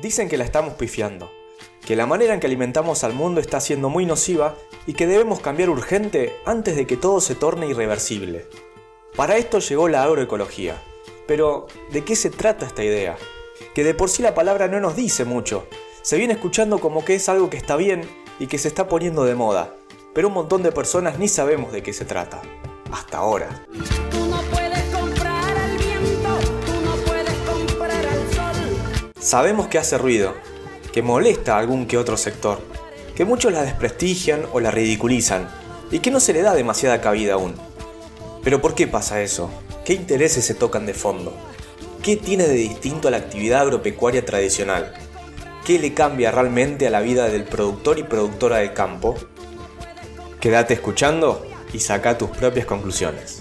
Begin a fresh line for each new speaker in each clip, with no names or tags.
Dicen que la estamos pifiando, que la manera en que alimentamos al mundo está siendo muy nociva y que debemos cambiar urgente antes de que todo se torne irreversible. Para esto llegó la agroecología. Pero, ¿de qué se trata esta idea? Que de por sí la palabra no nos dice mucho. Se viene escuchando como que es algo que está bien y que se está poniendo de moda, pero un montón de personas ni sabemos de qué se trata. Hasta ahora. Sabemos que hace ruido, que molesta a algún que otro sector, que muchos la desprestigian o la ridiculizan y que no se le da demasiada cabida aún. Pero ¿por qué pasa eso? ¿Qué intereses se tocan de fondo? ¿Qué tiene de distinto a la actividad agropecuaria tradicional? ¿Qué le cambia realmente a la vida del productor y productora del campo? Quédate escuchando y saca tus propias conclusiones.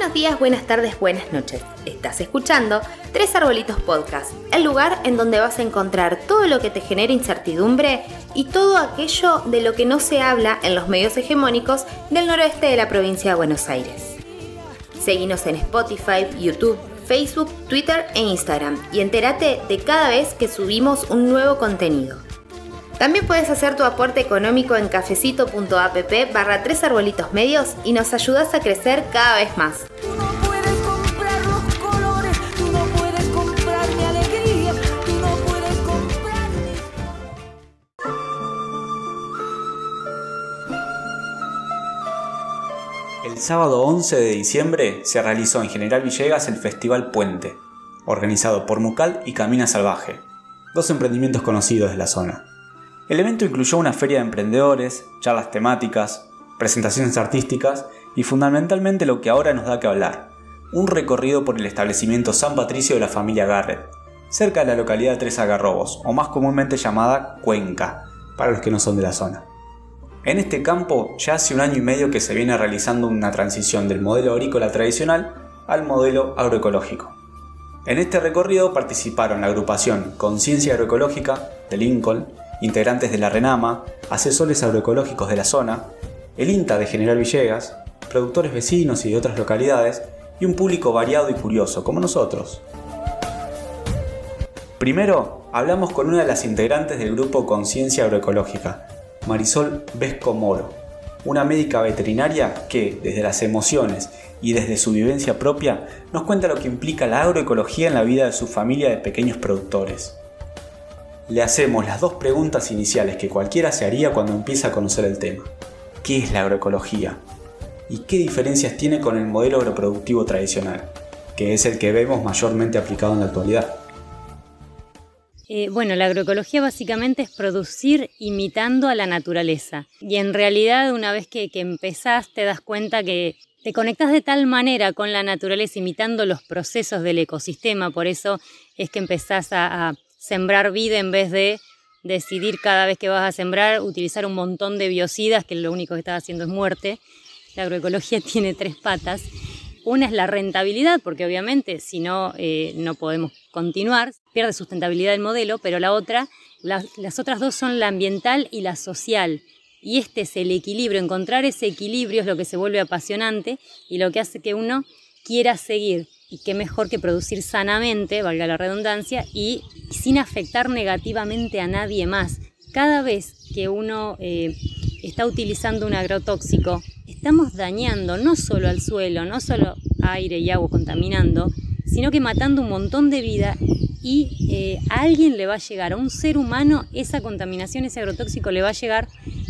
Buenos días, buenas tardes, buenas noches. Estás escuchando Tres Arbolitos Podcast, el lugar en donde vas a encontrar todo lo que te genera incertidumbre y todo aquello de lo que no se habla en los medios hegemónicos del noroeste de la provincia de Buenos Aires. Seguinos en Spotify, YouTube, Facebook, Twitter e Instagram y entérate de cada vez que subimos un nuevo contenido. También puedes hacer tu aporte económico en cafecito.app barra tres arbolitos medios y nos ayudas a crecer cada vez más.
El sábado 11 de diciembre se realizó en General Villegas el Festival Puente, organizado por Mucal y Camina Salvaje, dos emprendimientos conocidos de la zona. El evento incluyó una feria de emprendedores, charlas temáticas, presentaciones artísticas y fundamentalmente lo que ahora nos da que hablar, un recorrido por el establecimiento San Patricio de la familia Garrett, cerca de la localidad de Tres Agarrobos, o más comúnmente llamada Cuenca, para los que no son de la zona. En este campo ya hace un año y medio que se viene realizando una transición del modelo agrícola tradicional al modelo agroecológico. En este recorrido participaron la agrupación Conciencia Agroecológica de Lincoln, integrantes de la RENAMA, asesores agroecológicos de la zona, el INTA de General Villegas, productores vecinos y de otras localidades, y un público variado y curioso, como nosotros. Primero, hablamos con una de las integrantes del grupo Conciencia Agroecológica, Marisol Vesco Moro, una médica veterinaria que, desde las emociones y desde su vivencia propia, nos cuenta lo que implica la agroecología en la vida de su familia de pequeños productores le hacemos las dos preguntas iniciales que cualquiera se haría cuando empieza a conocer el tema. ¿Qué es la agroecología? ¿Y qué diferencias tiene con el modelo agroproductivo tradicional, que es el que vemos mayormente aplicado en la actualidad?
Eh, bueno, la agroecología básicamente es producir imitando a la naturaleza. Y en realidad una vez que, que empezás te das cuenta que te conectas de tal manera con la naturaleza imitando los procesos del ecosistema. Por eso es que empezás a sembrar vida en vez de decidir cada vez que vas a sembrar utilizar un montón de biocidas que lo único que estás haciendo es muerte. La agroecología tiene tres patas. Una es la rentabilidad, porque obviamente si no, eh, no podemos continuar, pierde sustentabilidad el modelo, pero la otra, las otras dos son la ambiental y la social. Y este es el equilibrio, encontrar ese equilibrio es lo que se vuelve apasionante y lo que hace que uno quiera seguir y qué mejor que producir sanamente, valga la redundancia, y sin afectar negativamente a nadie más. Cada vez que uno eh, está utilizando un agrotóxico, estamos dañando no solo al suelo, no solo aire y agua contaminando, sino que matando un montón de vida y eh, a alguien le va a llegar, a un ser humano, esa contaminación, ese agrotóxico le va a llegar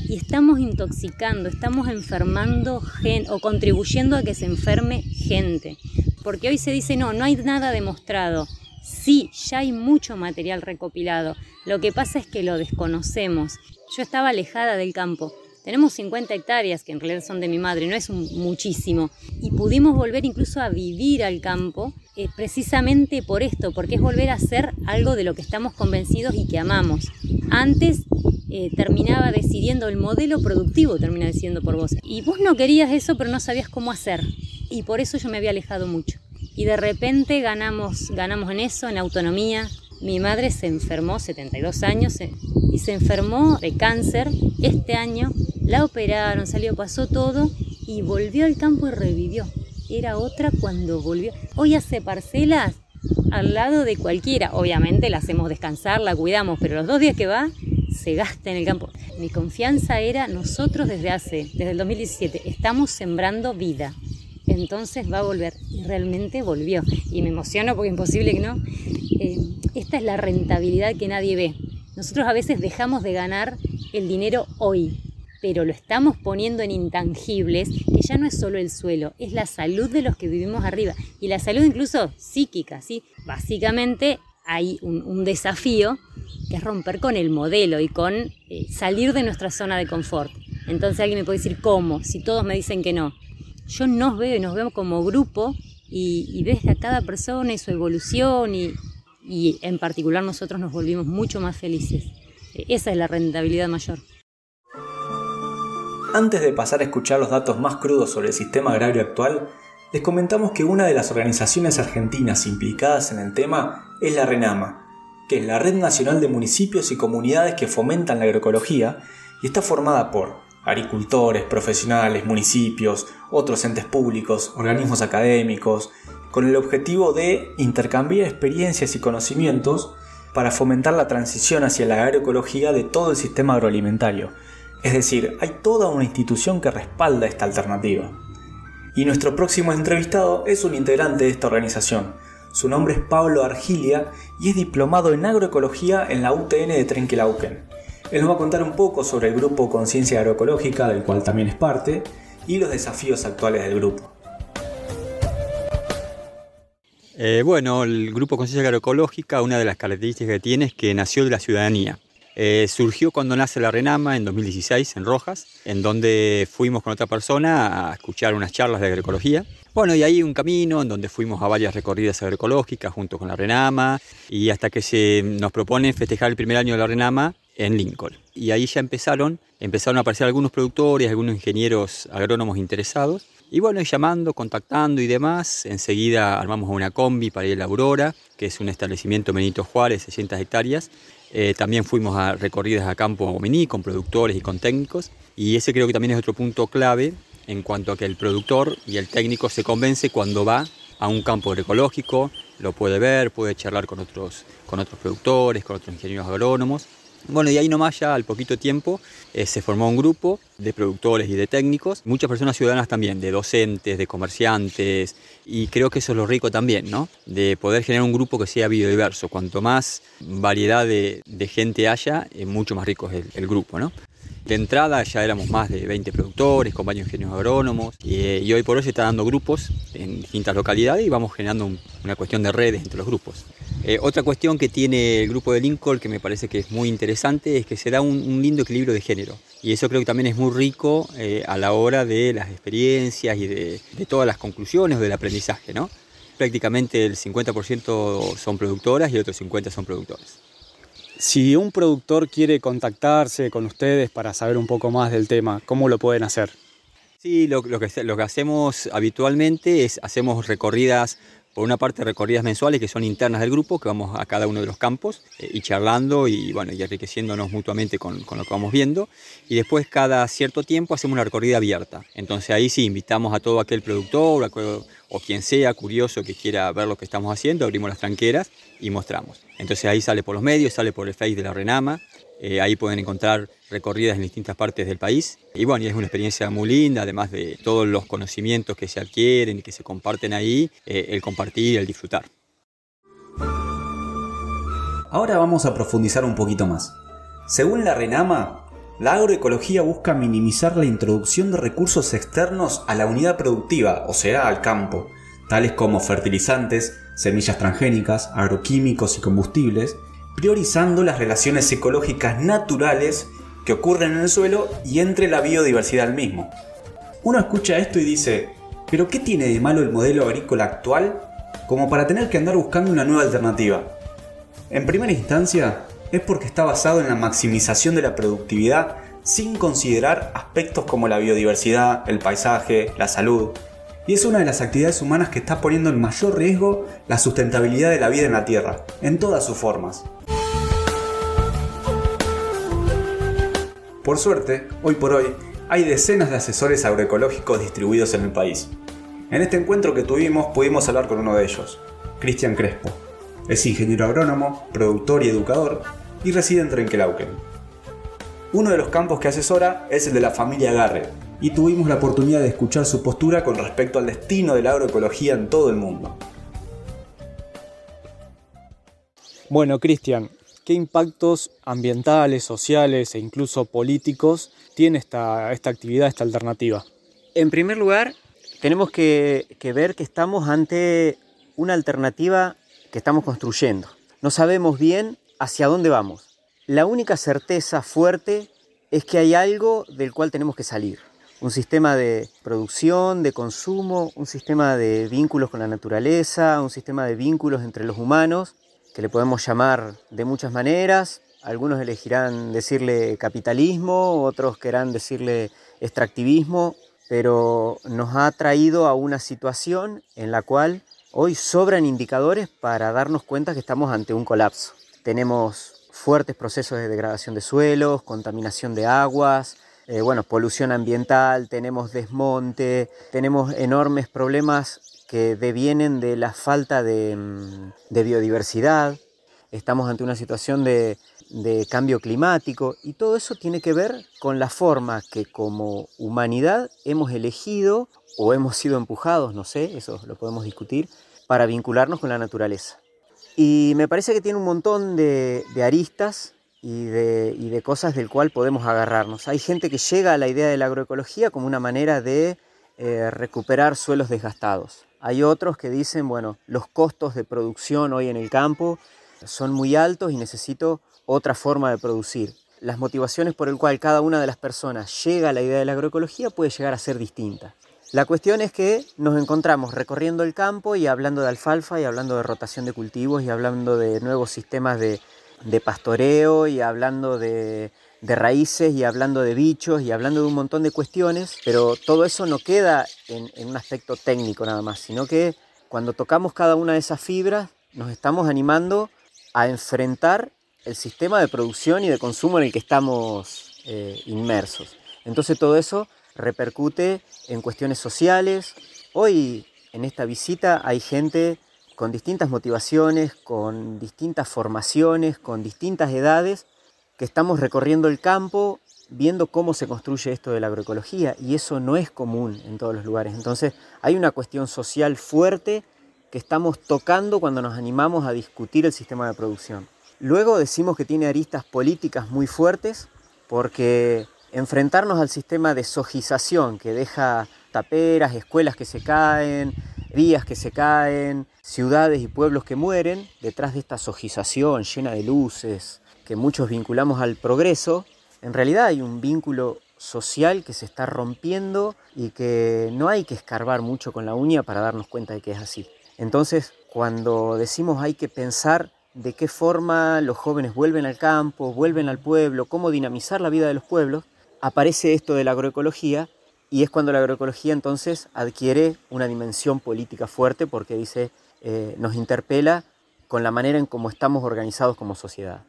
y estamos intoxicando, estamos enfermando gente o contribuyendo a que se enferme gente porque hoy se dice, no, no hay nada demostrado. Sí, ya hay mucho material recopilado. Lo que pasa es que lo desconocemos. Yo estaba alejada del campo. Tenemos 50 hectáreas, que en realidad son de mi madre, no es muchísimo. Y pudimos volver incluso a vivir al campo eh, precisamente por esto, porque es volver a hacer algo de lo que estamos convencidos y que amamos. Antes eh, terminaba decidiendo el modelo productivo, termina decidiendo por vos. Y vos no querías eso, pero no sabías cómo hacer y por eso yo me había alejado mucho. Y de repente ganamos, ganamos en eso, en autonomía. Mi madre se enfermó, 72 años, eh, y se enfermó de cáncer este año. La operaron, salió, pasó todo y volvió al campo y revivió. Era otra cuando volvió. Hoy hace parcelas al lado de cualquiera. Obviamente la hacemos descansar, la cuidamos, pero los dos días que va se gasta en el campo. Mi confianza era nosotros desde hace, desde el 2017, estamos sembrando vida. Entonces va a volver. Y realmente volvió. Y me emociono porque es imposible que no. Eh, esta es la rentabilidad que nadie ve. Nosotros a veces dejamos de ganar el dinero hoy, pero lo estamos poniendo en intangibles, que ya no es solo el suelo, es la salud de los que vivimos arriba. Y la salud incluso psíquica, ¿sí? Básicamente hay un, desafío que es romper con el modelo y con eh, salir de nuestra zona de confort. Entonces alguien me puede decir, ¿cómo? Si todos me dicen que no. Yo nos veo y nos vemos como grupo y, y ves a cada persona y su evolución y, y en particular nosotros nos volvimos mucho más felices. Esa es la rentabilidad mayor.
Antes de pasar a escuchar los datos más crudos sobre el sistema agrario actual, les comentamos que una de las organizaciones argentinas implicadas en el tema es la RENAMA, que es la Red Nacional de Municipios y Comunidades que fomentan la agroecología y está formada por agricultores, profesionales, municipios, otros entes públicos, organismos académicos, con el objetivo de intercambiar experiencias y conocimientos para fomentar la transición hacia la agroecología de todo el sistema agroalimentario. Es decir, hay toda una institución que respalda esta alternativa. Y nuestro próximo entrevistado es un integrante de esta organización. Su nombre es Pablo Argilia y es diplomado en agroecología en la UTN de Trenquelauquen. Él nos va a contar un poco sobre el grupo Conciencia Agroecológica, del cual también es parte, y los desafíos actuales del grupo.
Eh, bueno, el Grupo Conciencia Agroecológica, una de las características que tiene es que nació de la ciudadanía. Eh, surgió cuando nace la Renama en 2016 en Rojas, en donde fuimos con otra persona a escuchar unas charlas de agroecología. Bueno, y ahí un camino en donde fuimos a varias recorridas agroecológicas junto con la Renama y hasta que se nos propone festejar el primer año de la Renama en Lincoln. Y ahí ya empezaron, empezaron a aparecer algunos productores, algunos ingenieros agrónomos interesados y bueno, llamando, contactando y demás, enseguida armamos una combi para ir a la Aurora, que es un establecimiento Benito Juárez, 600 hectáreas. Eh, también fuimos a recorridas a campo Mení con productores y con técnicos. Y ese creo que también es otro punto clave en cuanto a que el productor y el técnico se convence cuando va a un campo agroecológico, lo puede ver, puede charlar con otros, con otros productores, con otros ingenieros agrónomos bueno, y ahí nomás ya al poquito tiempo eh, se formó un grupo de productores y de técnicos, muchas personas ciudadanas también, de docentes, de comerciantes, y creo que eso es lo rico también, ¿no? De poder generar un grupo que sea biodiverso. Cuanto más variedad de, gente haya, eh, mucho más rico es el, grupo, ¿no? De entrada ya éramos más de 20 productores con varios ingenieros agrónomos eh, y, hoy por hoy se está dando grupos en distintas localidades y vamos generando una cuestión de redes entre los grupos. Eh, otra cuestión que tiene el grupo de Lincoln que me parece que es muy interesante es que se da un, lindo equilibrio de género. Y eso creo que también es muy rico eh, a la hora de las experiencias y de, todas las conclusiones del aprendizaje. ¿no? Prácticamente el 50% son productoras y el otro 50% son productores.
Si un productor quiere contactarse con ustedes para saber un poco más del tema, ¿cómo lo pueden hacer?
Sí, lo, que, lo que hacemos habitualmente es hacemos recorridas por una parte recorridas mensuales que son internas del grupo, que vamos a cada uno de los campos eh, y charlando y, bueno, y enriqueciéndonos mutuamente con, con, lo que vamos viendo. Y después cada cierto tiempo hacemos una recorrida abierta. Entonces ahí sí invitamos a todo aquel productor o quien sea curioso que quiera ver lo que estamos haciendo, abrimos las tranqueras y mostramos. Entonces ahí sale por los medios, sale por el Face de la Renama eh, ahí pueden encontrar recorridas en distintas partes del país. Y bueno, es una experiencia muy linda, además de todos los conocimientos que se adquieren y que se comparten ahí, eh, el compartir el disfrutar.
Ahora vamos a profundizar un poquito más. Según la RENAMA, la agroecología busca minimizar la introducción de recursos externos a la unidad productiva, o sea, al campo, tales como fertilizantes, semillas transgénicas, agroquímicos y combustibles, priorizando las relaciones ecológicas naturales que ocurren en el suelo y entre la biodiversidad al mismo. Uno escucha esto y dice, ¿pero qué tiene de malo el modelo agrícola actual como para tener que andar buscando una nueva alternativa? En primera instancia, es porque está basado en la maximización de la productividad sin considerar aspectos como la biodiversidad, el paisaje, la salud, y es una de las actividades humanas que está poniendo en mayor riesgo la sustentabilidad de la vida en la Tierra, en todas sus formas. Por suerte, hoy por hoy, hay decenas de asesores agroecológicos distribuidos en el país. En este encuentro que tuvimos pudimos hablar con uno de ellos. Cristian Crespo. Es ingeniero agrónomo, productor y educador y reside en Trenquelauquen. Uno de los campos que asesora es el de la familia Garre, y tuvimos la oportunidad de escuchar su postura con respecto al destino de la agroecología en todo el mundo.
Bueno, Cristian, ¿qué impactos ambientales, sociales e incluso políticos tiene esta, esta actividad, esta alternativa?
En primer lugar, tenemos que, que ver que estamos ante una alternativa que estamos construyendo. No sabemos bien hacia dónde vamos. La única certeza fuerte es que hay algo del cual tenemos que salir un sistema de producción, de consumo, un sistema de vínculos con la naturaleza, un sistema de vínculos entre los humanos, que le podemos llamar de muchas maneras. Algunos elegirán decirle capitalismo, otros querrán decirle extractivismo, pero nos ha traído a una situación en la cual hoy sobran indicadores para darnos cuenta que estamos ante un colapso. Tenemos fuertes procesos de degradación de suelos, contaminación de aguas, eh, bueno, polución ambiental, tenemos desmonte, tenemos enormes problemas que devienen de la falta de, mm, biodiversidad, estamos ante una situación de, de cambio climático y todo eso tiene que ver con la forma que como humanidad hemos elegido o hemos sido empujados, no sé, eso lo podemos discutir, para vincularnos con la naturaleza. Y me parece que tiene un montón de, de aristas y de, cosas del cual podemos agarrarnos. Hay gente que llega a la idea de la agroecología como una manera de eh, recuperar suelos desgastados. Hay otros que dicen, bueno, los costos de producción hoy en el campo son muy altos y necesito otra forma de producir. Las motivaciones por el cual cada una de las personas llega a la idea de la agroecología puede llegar a ser distinta. La cuestión es que nos encontramos recorriendo el campo y hablando de alfalfa y hablando de rotación de cultivos y hablando de nuevos sistemas de, de pastoreo y hablando de, raíces y hablando de bichos y hablando de un montón de cuestiones, pero todo eso no queda en, un aspecto técnico nada más, sino que cuando tocamos cada una de esas fibras nos estamos animando a enfrentar el sistema de producción y de consumo en el que estamos eh, inmersos. Entonces todo eso repercute en cuestiones sociales. Hoy en esta visita hay gente con distintas motivaciones, con distintas formaciones, con distintas edades, que estamos recorriendo el campo viendo cómo se construye esto de la agroecología y eso no es común en todos los lugares. Entonces hay una cuestión social fuerte que estamos tocando cuando nos animamos a discutir el sistema de producción. Luego decimos que tiene aristas políticas muy fuertes porque enfrentarnos al sistema de sojización que deja taperas, escuelas que se caen, vías que se caen, ciudades y pueblos que mueren, detrás de esta sojización llena de luces que muchos vinculamos al progreso, en realidad hay un vínculo social que se está rompiendo y que no hay que escarbar mucho con la uña para darnos cuenta de que es así. Entonces, cuando decimos hay que pensar de qué forma los jóvenes vuelven al campo, vuelven al pueblo, cómo dinamizar la vida de los pueblos, aparece esto de la agroecología y es cuando la agroecología entonces adquiere una dimensión política fuerte porque dice, eh, nos interpela con la manera en cómo estamos organizados como sociedad.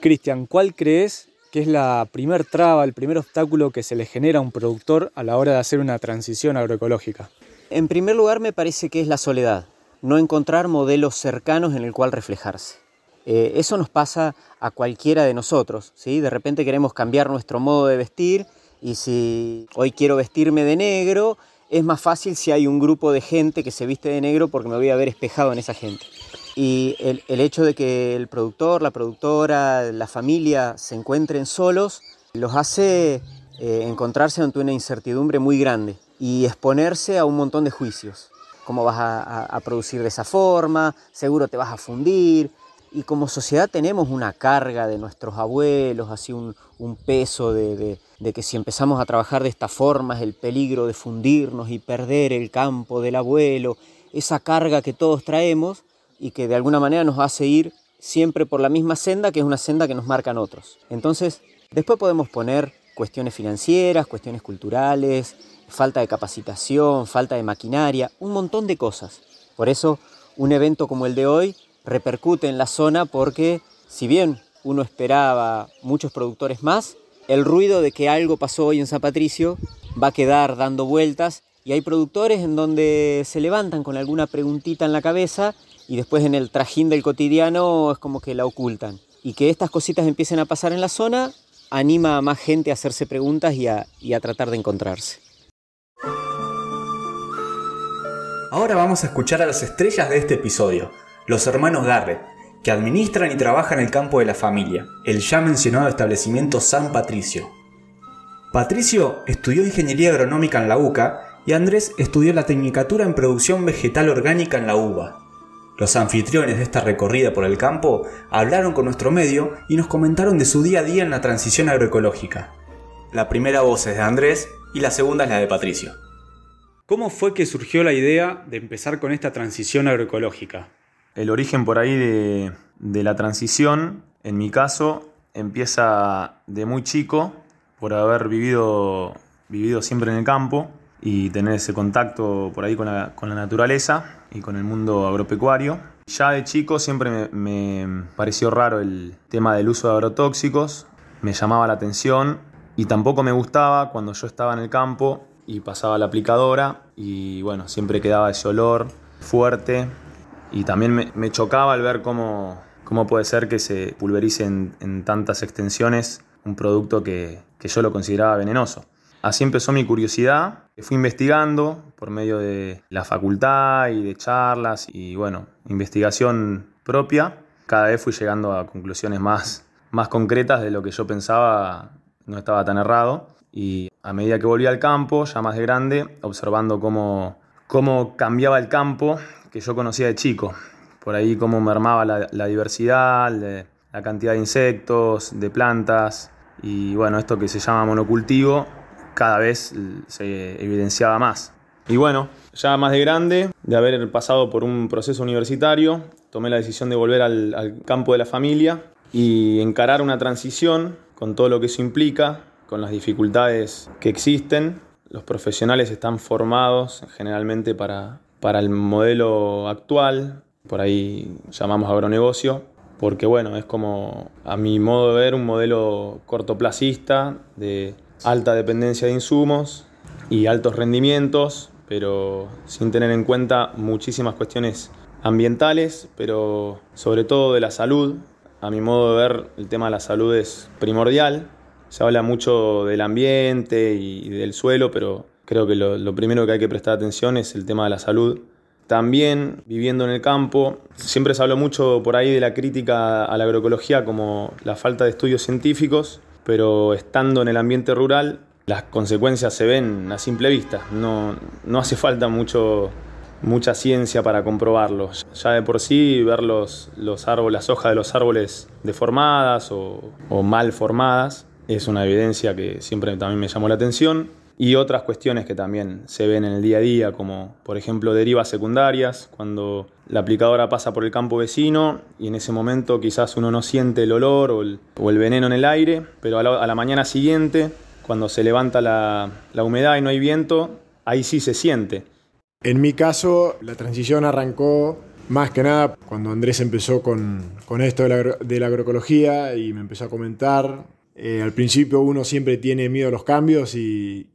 Cristian, ¿cuál crees que es la primer traba, el primer obstáculo que se le genera a un productor a la hora de hacer una transición agroecológica?
En primer lugar me parece que es la soledad, no encontrar modelos cercanos en el cual reflejarse. Eh, eso nos pasa a cualquiera de nosotros, ¿sí? De repente queremos cambiar nuestro modo de vestir y si hoy quiero vestirme de negro, es más fácil si hay un grupo de gente que se viste de negro porque me voy a ver espejado en esa gente. Y el, hecho de que el productor, la productora, la familia se encuentren solos, los hace eh, encontrarse ante una incertidumbre muy grande y exponerse a un montón de juicios. ¿Cómo vas a producir de esa forma? Seguro te vas a fundir, y como sociedad tenemos una carga de nuestros abuelos, así un, peso de, que si empezamos a trabajar de esta forma es el peligro de fundirnos y perder el campo del abuelo, esa carga que todos traemos y que de alguna manera nos hace ir siempre por la misma senda, que es una senda que nos marcan otros. Entonces, después podemos poner cuestiones financieras, cuestiones culturales, falta de capacitación, falta de maquinaria, un montón de cosas. Por eso, un evento como el de hoy repercute en la zona porque si bien uno esperaba muchos productores más, el ruido de que algo pasó hoy en San Patricio va a quedar dando vueltas Y hay productores en donde se levantan con alguna preguntita en la cabeza y después en el trajín del cotidiano es como que la ocultan. Y que estas cositas empiecen a pasar en la zona anima a más gente a hacerse preguntas y a, y a tratar de encontrarse.
Ahora vamos a escuchar a las estrellas de este episodio, los hermanos Garrett, que administran y trabajan el campo de la familia, el ya mencionado establecimiento San Patricio. Patricio estudió ingeniería agronómica en la UCA y Andrés estudió la tecnicatura en producción vegetal orgánica en la UBA. Los anfitriones de esta recorrida por el campo hablaron con nuestro medio y nos comentaron de su día a día en la transición agroecológica. La primera voz es de Andrés y la segunda es la de Patricio.
¿Cómo fue que surgió la idea de empezar con esta transición agroecológica?
El origen por ahí de, la transición, en mi caso, empieza de muy chico, por haber vivido, vivido siempre en el campo y tener ese contacto por ahí con la, con la naturaleza y con el mundo agropecuario. Ya de chico siempre me, me, pareció raro el tema del uso de agrotóxicos, me llamaba la atención y tampoco me gustaba cuando yo estaba en el campo y pasaba la aplicadora y bueno, siempre quedaba ese olor fuerte y también me, chocaba al ver cómo, cómo puede ser que se pulverice en, tantas extensiones un producto que, que yo lo consideraba venenoso. Así empezó mi curiosidad. Fui investigando por medio de la facultad y de charlas y bueno, investigación propia. Cada vez fui llegando a conclusiones más, más concretas de lo que yo pensaba no estaba tan errado. Y a medida que volví al campo, ya más de grande, observando cómo, cómo cambiaba el campo que yo conocía de chico. Por ahí cómo mermaba la, la diversidad, la cantidad de insectos, de plantas. Y bueno, esto que se llama monocultivo cada vez se evidenciaba más. Y bueno, ya más de grande, de haber pasado por un proceso universitario, tomé la decisión de volver al, campo de la familia y encarar una transición con todo lo que eso implica, con las dificultades que existen. Los profesionales están formados generalmente para, para el modelo actual, por ahí llamamos agronegocio, porque bueno, es como a mi modo de ver un modelo cortoplacista de alta dependencia de insumos y altos rendimientos, pero sin tener en cuenta muchísimas cuestiones ambientales, pero sobre todo de la salud. A mi modo de ver, el tema de la salud es primordial. Se habla mucho del ambiente y del suelo, pero creo que lo, lo primero que hay que prestar atención es el tema de la salud. También viviendo en el campo, siempre se habló mucho por ahí de la crítica a la agroecología como la falta de estudios científicos, pero estando en el ambiente rural, las consecuencias se ven a simple vista. No, no hace falta mucho, mucha ciencia para comprobarlo. Ya de por sí, ver los, los árboles, las hojas de los árboles deformadas o, o mal formadas es una evidencia que siempre también me llamó la atención. Y otras cuestiones que también se ven en el día a día, como por ejemplo derivas secundarias, cuando la aplicadora pasa por el campo vecino y en ese momento quizás uno no siente el olor o el, o el veneno en el aire, pero a la, mañana siguiente, cuando se levanta la, la humedad y no hay viento, ahí sí se siente.
En mi caso, la transición arrancó más que nada cuando Andrés empezó con, con esto de la agroecología y me empezó a comentar eh, al principio uno siempre tiene miedo a los cambios y,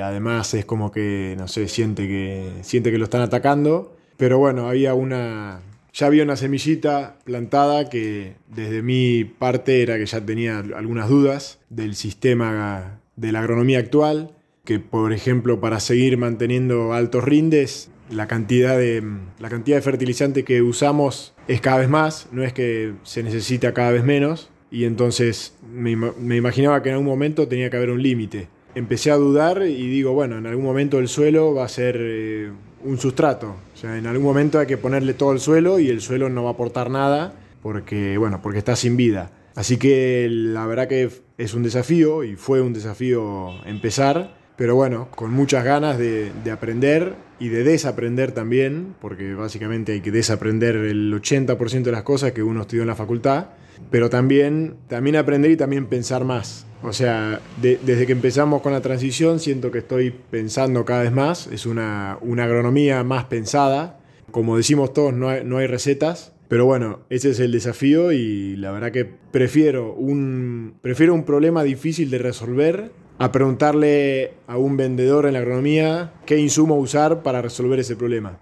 además es como que, no sé, siente que, siente que lo están atacando. Pero bueno, había una, ya había una semillita plantada que desde mi parte era que ya tenía algunas dudas del sistema de la agronomía actual, que por ejemplo para seguir manteniendo altos rindes, la cantidad de, la cantidad de fertilizante que usamos es cada vez más, no es que se necesita cada vez menos y entonces me, me, imaginaba que en algún momento tenía que haber un límite. Empecé a dudar y digo, bueno, en algún momento el suelo va a ser eh, un sustrato. O sea, en algún momento hay que ponerle todo el suelo y el suelo no va a aportar nada porque, bueno, porque está sin vida. Así que la verdad que es un desafío y fue un desafío empezar, pero bueno, con muchas ganas de, de aprender y de desaprender también, porque básicamente hay que desaprender el 80% de las cosas que uno estudió en la facultad pero también, también aprender y también pensar más. O sea, de, desde que empezamos con la transición siento que estoy pensando cada vez más, es una, una agronomía más pensada. Como decimos todos, no hay, no hay recetas, pero bueno, ese es el desafío y la verdad que prefiero un, prefiero un problema difícil de resolver a preguntarle a un vendedor en la agronomía qué insumo usar para resolver ese problema.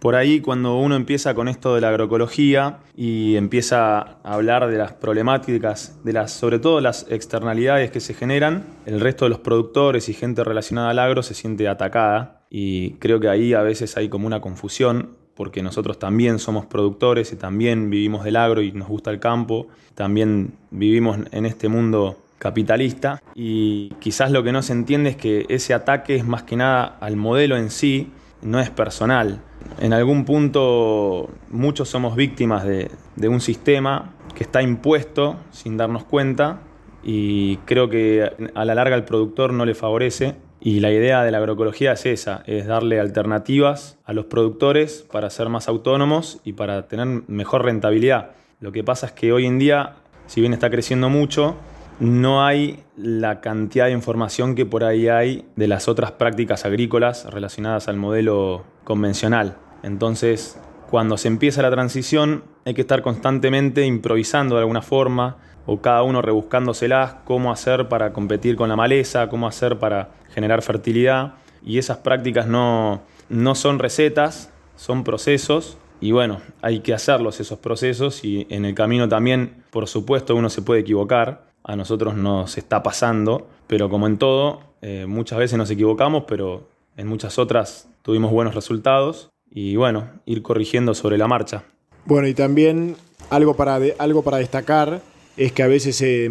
Por ahí cuando uno empieza con esto de la agroecología y empieza a hablar de las problemáticas, de las, sobre todo las externalidades que se generan, el resto de los productores y gente relacionada al agro se siente atacada. Y creo que ahí a veces hay como una confusión porque nosotros también somos productores y también vivimos del agro y nos gusta el campo, también vivimos en este mundo capitalista. Y quizás lo que no se entiende es que ese ataque es más que nada al modelo en sí, no es personal en algún punto muchos somos víctimas de, un sistema que está impuesto sin darnos cuenta y creo que a la larga al productor no le favorece y la idea de la agroecología es esa, es darle alternativas a los productores para ser más autónomos y para tener mejor rentabilidad. Lo que pasa es que hoy en día, si bien está creciendo mucho, no hay la cantidad de información que por ahí hay de las otras prácticas agrícolas relacionadas al modelo convencional. Entonces, cuando se empieza la transición, hay que estar constantemente improvisando de alguna forma, o cada uno rebuscándoselas, cómo hacer para competir con la maleza, cómo hacer para generar fertilidad. Y esas prácticas no, no son recetas, son procesos. Y bueno, hay que hacerlos esos procesos y en el camino también, por supuesto, uno se puede equivocar. A nosotros nos está pasando, pero como en todo, eh, muchas veces nos equivocamos, pero en muchas otras tuvimos buenos resultados y bueno, ir corrigiendo sobre la marcha.
Bueno, y también algo para, algo para destacar es que a veces, se,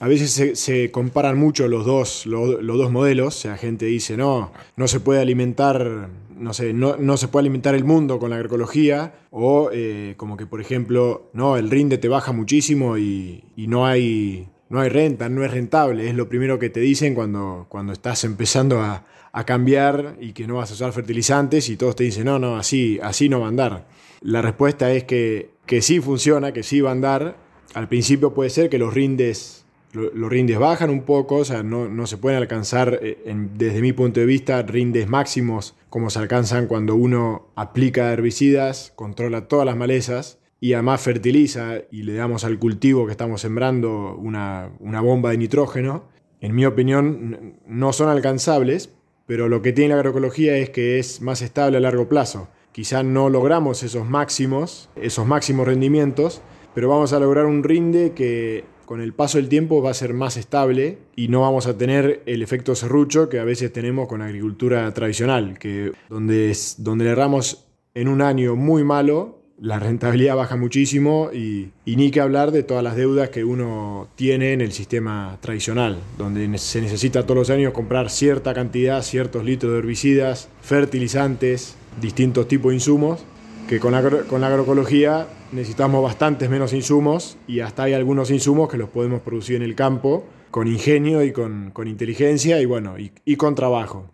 a veces se, comparan mucho los dos, los, dos modelos. O sea, gente dice, no, no se puede alimentar, no sé, no, no se puede alimentar el mundo con la agroecología. O eh, como que, por ejemplo, no, el rinde te baja muchísimo y no hay no hay renta, no es rentable, es lo primero que te dicen cuando, cuando estás empezando a, cambiar y que no vas a usar fertilizantes y todos te dicen, no, no, así, así no va a andar. La respuesta es que, que sí funciona, que sí va a andar. Al principio puede ser que los rindes, los rindes bajan un poco, o sea, no, no se pueden alcanzar, eh, desde mi punto de vista, rindes máximos como se alcanzan cuando uno aplica herbicidas, controla todas las malezas y además fertiliza y le damos al cultivo que estamos sembrando una, bomba de nitrógeno, en mi opinión no son alcanzables, pero lo que tiene la agroecología es que es más estable a largo plazo. Quizá no logramos esos máximos, esos máximos rendimientos, pero vamos a lograr un rinde que con el paso del tiempo va a ser más estable y no vamos a tener el efecto serrucho que a veces tenemos con la agricultura tradicional, que donde, donde le erramos en un año muy malo, la rentabilidad baja muchísimo y, ni que hablar de todas las deudas que uno tiene en el sistema tradicional, donde se necesita todos los años comprar cierta cantidad, ciertos litros de herbicidas, fertilizantes, distintos tipos de insumos, que con con la agroecología necesitamos bastantes menos insumos y hasta hay algunos insumos que los podemos producir en el campo con ingenio y con, inteligencia y bueno, y con trabajo.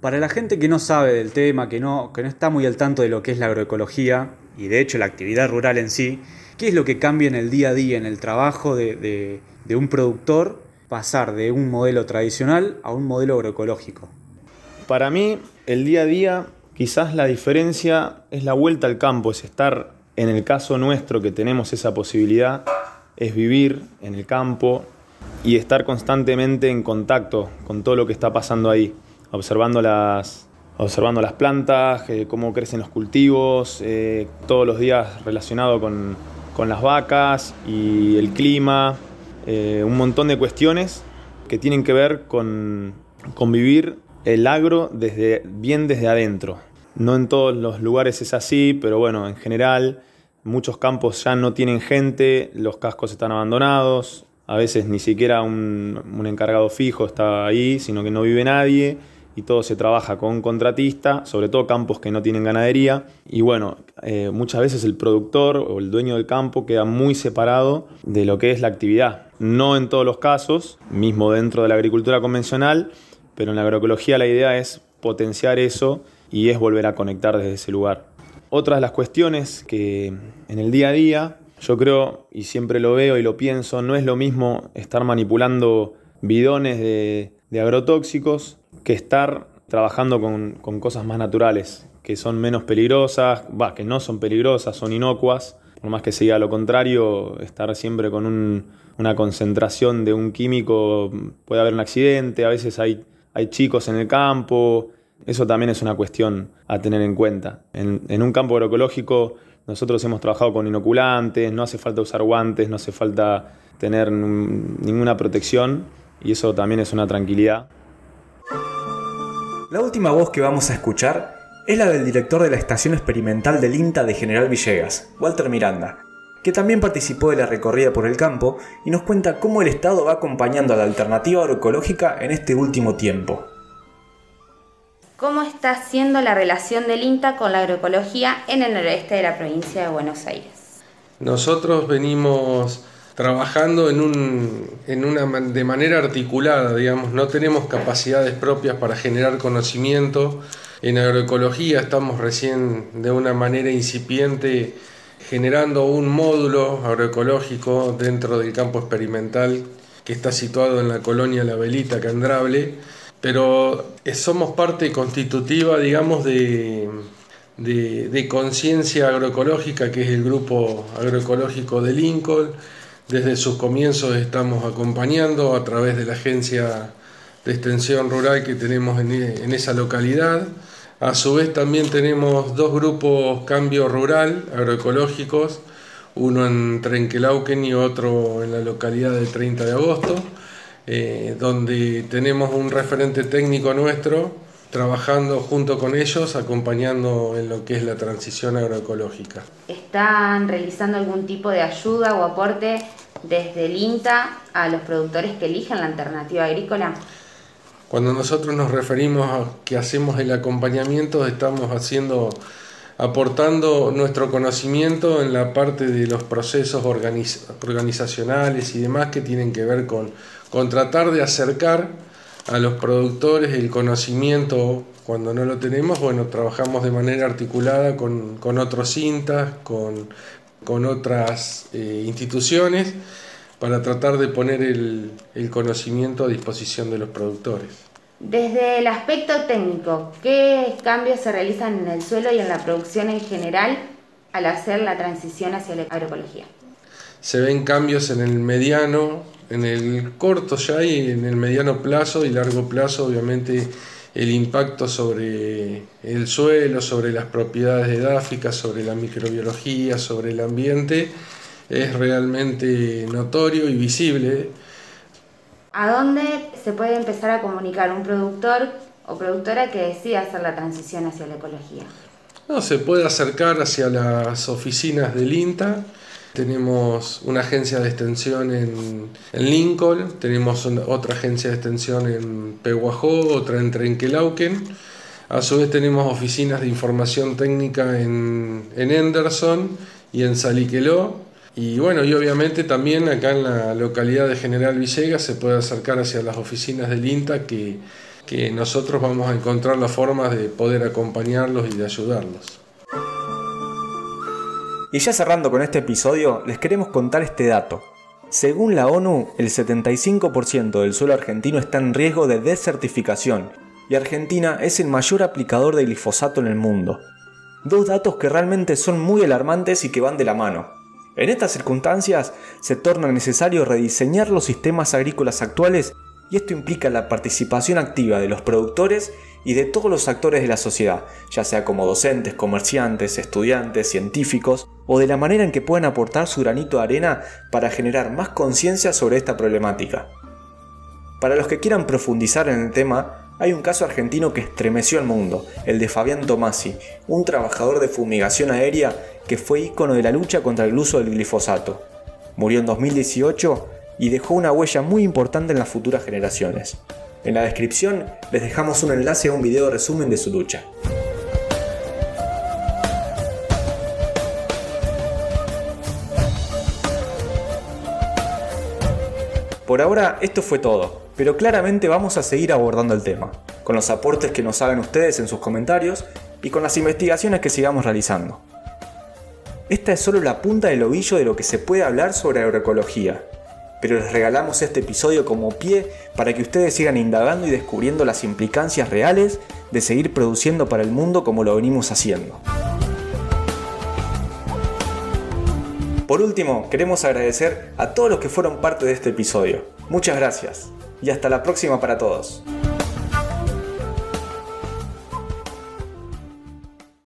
Para la gente que no sabe del tema, que no, que no está muy al tanto de lo que es la agroecología y de hecho la actividad rural en sí, ¿qué es lo que cambia en el día a día, en el trabajo de, un productor, pasar de un modelo tradicional a un modelo agroecológico?
Para mí, el día a día, quizás la diferencia es la vuelta al campo, es estar, en el caso nuestro que tenemos esa posibilidad, es vivir en el campo y estar constantemente en contacto con todo lo que está pasando ahí observando las, observando las plantas, eh, cómo crecen los cultivos, eh, todos los días relacionado con, las vacas y el clima, eh, un montón de cuestiones que tienen que ver con, con vivir el agro desde, bien desde adentro. No en todos los lugares es así, pero bueno, en general muchos campos ya no tienen gente, los cascos están abandonados, a veces ni siquiera un, un encargado fijo está ahí, sino que no vive nadie y todo se trabaja con contratista, sobre todo campos que no tienen ganadería. Y bueno, eh, muchas veces el productor o el dueño del campo queda muy separado de lo que es la actividad. No en todos los casos, mismo dentro de la agricultura convencional, pero en la agroecología la idea es potenciar eso y es volver a conectar desde ese lugar. Otra de las cuestiones que en el día a día, yo creo, y siempre lo veo y lo pienso, no es lo mismo estar manipulando bidones de agrotóxicos que estar trabajando con, cosas más naturales, que son menos peligrosas, va, que no son peligrosas, son inocuas, por más que se diga lo contrario, estar siempre con una concentración de un químico, puede haber un accidente, a veces hay, hay chicos en el campo, eso también es una cuestión a tener en cuenta. En, un campo agroecológico nosotros hemos trabajado con inoculantes, no hace falta usar guantes, no hace falta tener ninguna protección y eso también es una tranquilidad.
La última voz que vamos a escuchar es la del director de la Estación Experimental del INTA de General Villegas, Walter Miranda, que también participó de la recorrida por el campo y nos cuenta cómo el Estado va acompañando a la alternativa agroecológica en este último tiempo.
¿Cómo está siendo la relación del INTA con la agroecología en el noroeste de la provincia de Buenos Aires?
Nosotros venimos trabajando en, un, en una, de manera articulada, digamos, no tenemos capacidades propias para generar conocimiento. En agroecología estamos recién de una manera incipiente generando un módulo agroecológico dentro del campo experimental que está situado en la colonia La Velita Candrable, pero somos parte constitutiva, digamos, de, de, conciencia agroecológica, que es el grupo agroecológico de Lincoln. Desde sus comienzos estamos acompañando a través de la agencia de extensión rural que tenemos en, en esa localidad. A su vez también tenemos dos grupos cambio rural agroecológicos, uno en Trenquelauquen y otro en la localidad de 30 de agosto, eh, donde tenemos un referente técnico nuestro trabajando junto con ellos, acompañando en lo que es la transición agroecológica.
¿Están realizando algún tipo de ayuda o aporte desde el INTA a los productores que elijan la alternativa agrícola?
Cuando nosotros nos referimos a que hacemos el acompañamiento, estamos haciendo, aportando nuestro conocimiento en la parte de los procesos organizacionales y demás que tienen que ver con, con tratar de acercar a los productores el conocimiento cuando no lo tenemos, bueno, trabajamos de manera articulada con, otros cintas, con, otras eh, instituciones para tratar de poner el, conocimiento a disposición de los productores.
Desde el aspecto técnico, ¿qué cambios se realizan en el suelo y en la producción en general al hacer la transición hacia la agroecología?
Se ven cambios en el mediano, en el corto ya y en el mediano plazo y largo plazo, obviamente el impacto sobre el suelo, sobre las propiedades edáficas, sobre la microbiología, sobre el ambiente es realmente notorio y visible.
¿A dónde se puede empezar a comunicar un productor o productora que decida hacer la transición hacia la ecología?
No, se puede acercar hacia las oficinas del INTA. Tenemos una agencia de extensión en, Lincoln, tenemos otra agencia de extensión en Pehuajó, otra en Trenquelauquen. A su vez tenemos oficinas de información técnica en, en Henderson y en Saliqueló y bueno, y obviamente también acá en la localidad de General Villegas se puede acercar hacia las oficinas del INTA que, que nosotros vamos a encontrar las formas de poder acompañarlos y de ayudarlos.
Y ya cerrando con este episodio, les queremos contar este dato. Según la ONU, el 75% del suelo argentino está en riesgo de desertificación y Argentina es el mayor aplicador de glifosato en el mundo. Dos datos que realmente son muy alarmantes y que van de la mano. En estas circunstancias se torna necesario rediseñar los sistemas agrícolas actuales y esto implica la participación activa de los productores y de todos los actores de la sociedad, ya sea como docentes, comerciantes, estudiantes, científicos, o de la manera en que puedan aportar su granito de arena para generar más conciencia sobre esta problemática. Para los que quieran profundizar en el tema, hay un caso argentino que estremeció al mundo, el de Fabián Tomasi, un trabajador de fumigación aérea que fue ícono de la lucha contra el uso del glifosato. Murió en 2018 y dejó una huella muy importante en las futuras generaciones. En la descripción les dejamos un enlace a un video resumen de su lucha. Por ahora esto fue todo, pero claramente vamos a seguir abordando el tema, con los aportes que nos hagan ustedes en sus comentarios y con las investigaciones que sigamos realizando. Esta es solo la punta del ovillo de lo que se puede hablar sobre agroecología, pero les regalamos este episodio como pie para que ustedes sigan indagando y descubriendo las implicancias reales de seguir produciendo para el mundo como lo venimos haciendo. Por último, queremos agradecer a todos los que fueron parte de este episodio. Muchas gracias y hasta la próxima para todos.